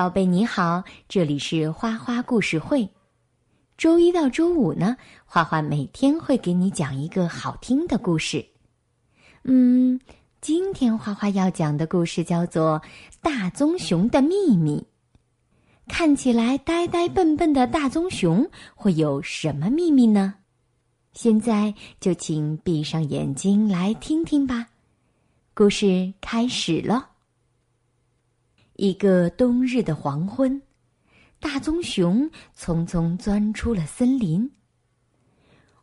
宝贝你好，这里是花花故事会。周一到周五呢，花花每天会给你讲一个好听的故事。嗯，今天花花要讲的故事叫做《大棕熊的秘密》。看起来呆呆笨笨的大棕熊会有什么秘密呢？现在就请闭上眼睛来听听吧。故事开始了。一个冬日的黄昏，大棕熊匆匆钻出了森林。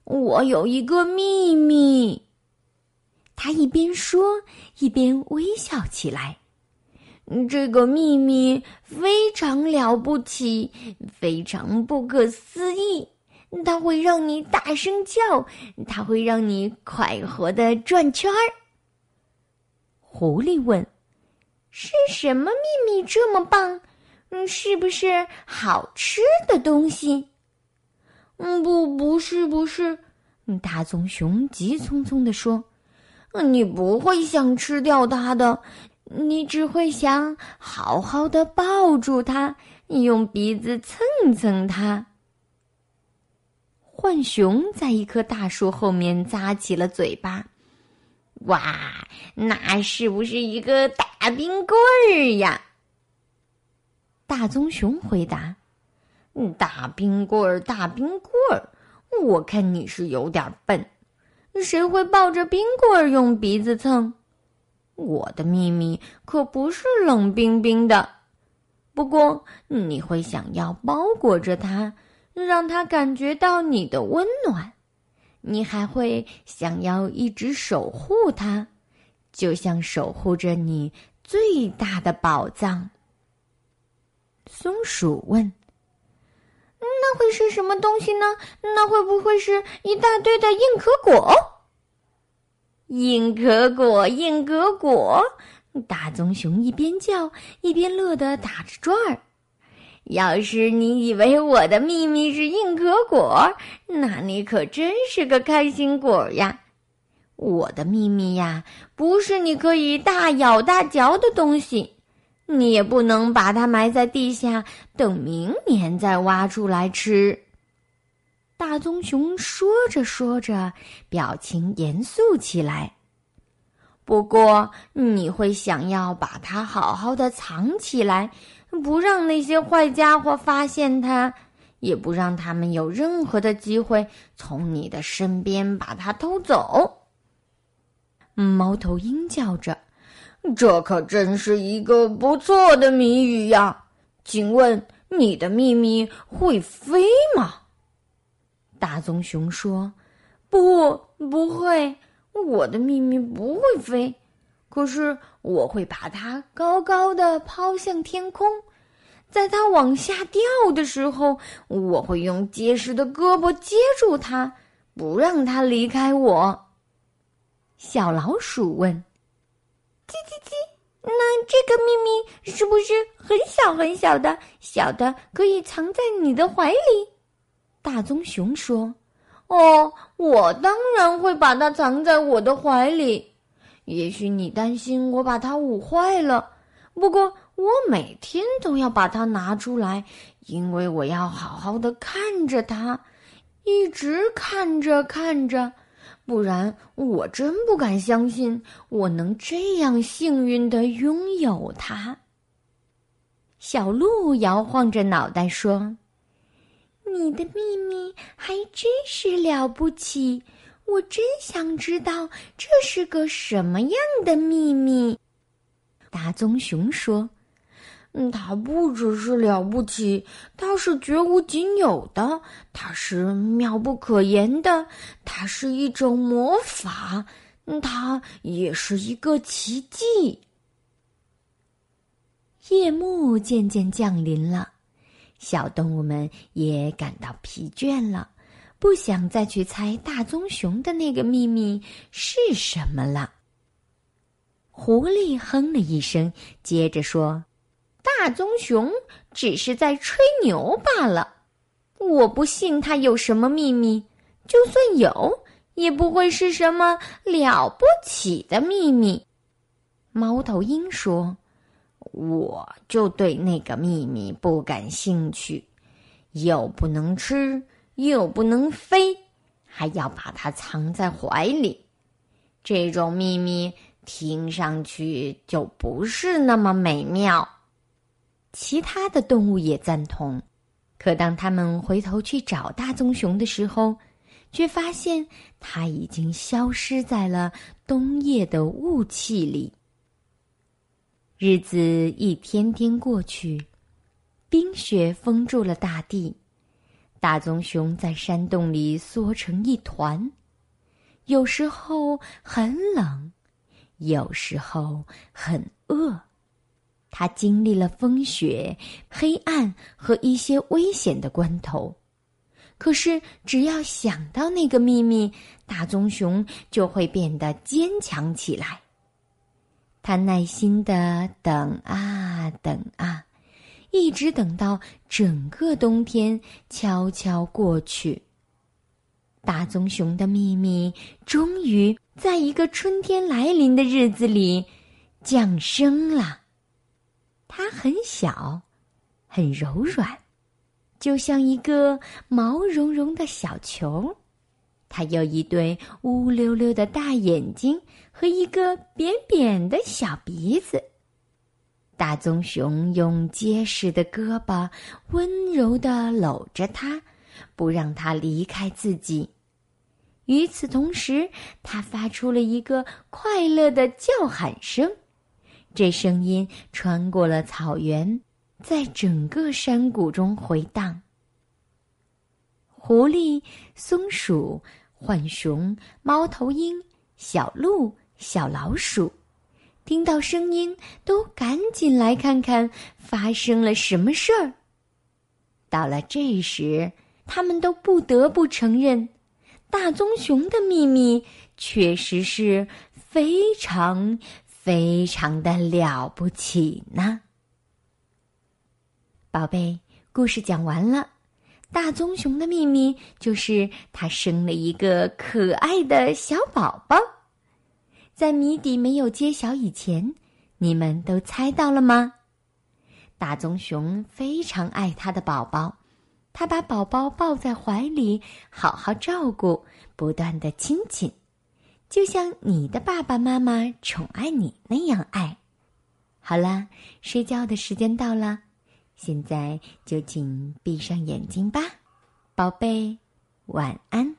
我有一个秘密，他一边说一边微笑起来。这个秘密非常了不起，非常不可思议。它会让你大声叫，它会让你快活的转圈儿。狐狸问。是什么秘密这么棒？嗯，是不是好吃的东西？嗯，不，不是，不是。大棕熊急匆匆地说：“你不会想吃掉它的，你只会想好好的抱住它，用鼻子蹭蹭它。”浣熊在一棵大树后面咂起了嘴巴。哇，那是不是一个大冰棍儿呀？大棕熊回答：“大冰棍儿，大冰棍儿，我看你是有点笨。谁会抱着冰棍儿用鼻子蹭？我的秘密可不是冷冰冰的。不过你会想要包裹着它，让它感觉到你的温暖。”你还会想要一直守护它，就像守护着你最大的宝藏。松鼠问：“那会是什么东西呢？那会不会是一大堆的硬壳果？”硬壳果，硬壳果！大棕熊一边叫一边乐得打着转儿。要是你以为我的秘密是硬壳果，那你可真是个开心果呀！我的秘密呀，不是你可以大咬大嚼的东西，你也不能把它埋在地下，等明年再挖出来吃。大棕熊说着说着，表情严肃起来。不过，你会想要把它好好的藏起来。不让那些坏家伙发现它，也不让他们有任何的机会从你的身边把它偷走。猫头鹰叫着：“这可真是一个不错的谜语呀！请问你的秘密会飞吗？”大棕熊说：“不，不会，我的秘密不会飞。”可是我会把它高高的抛向天空，在它往下掉的时候，我会用结实的胳膊接住它，不让它离开我。小老鼠问：“叽叽叽，那这个秘密是不是很小很小的，小的可以藏在你的怀里？”大棕熊说：“哦，我当然会把它藏在我的怀里。”也许你担心我把它捂坏了，不过我每天都要把它拿出来，因为我要好好的看着它，一直看着看着，不然我真不敢相信我能这样幸运的拥有它。小鹿摇晃着脑袋说：“你的秘密还真是了不起。”我真想知道这是个什么样的秘密。大棕熊说：“嗯，它不只是了不起，它是绝无仅有的，它是妙不可言的，它是一种魔法，它也是一个奇迹。”夜幕渐渐降临了，小动物们也感到疲倦了。不想再去猜大棕熊的那个秘密是什么了。狐狸哼了一声，接着说：“大棕熊只是在吹牛罢了，我不信他有什么秘密。就算有，也不会是什么了不起的秘密。”猫头鹰说：“我就对那个秘密不感兴趣，又不能吃，又不能飞，还要把它藏在怀里。这种秘密听上去就不是那么美妙。其他的动物也赞同，可当他们回头去找大棕熊的时候，却发现它已经消失在了冬夜的雾气里。日子一天天过去，冰雪封住了大地，大棕熊在山洞里缩成一团。有时候很冷，有时候很饿。他经历了风雪、黑暗和一些危险的关头，可是只要想到那个秘密，大棕熊就会变得坚强起来。他耐心的等啊等啊，一直等到整个冬天悄悄过去。大棕熊的秘密终于在一个春天来临的日子里降生了。它很小，很柔软，就像一个毛茸茸的小球。它有一对乌溜溜的大眼睛和一个扁扁的小鼻子。大棕熊用结实的胳膊温柔地搂着它，不让它离开自己。与此同时，它发出了一个快乐的叫喊声，这声音穿过了草原，在整个山谷中回荡。狐狸、松鼠。浣熊、猫头鹰、小鹿、小老鼠，听到声音都赶紧来看看发生了什么事儿。到了这时，他们都不得不承认，大棕熊的秘密确实是非常非常的了不起呢。宝贝，故事讲完了。大棕熊的秘密就是它生了一个可爱的小宝宝。在谜底没有揭晓以前，你们都猜到了吗？大棕熊非常爱它的宝宝，它把宝宝抱在怀里，好好照顾，不断的亲亲，就像你的爸爸妈妈宠爱你那样爱。好了，睡觉的时间到了。现在就请闭上眼睛吧，宝贝，晚安。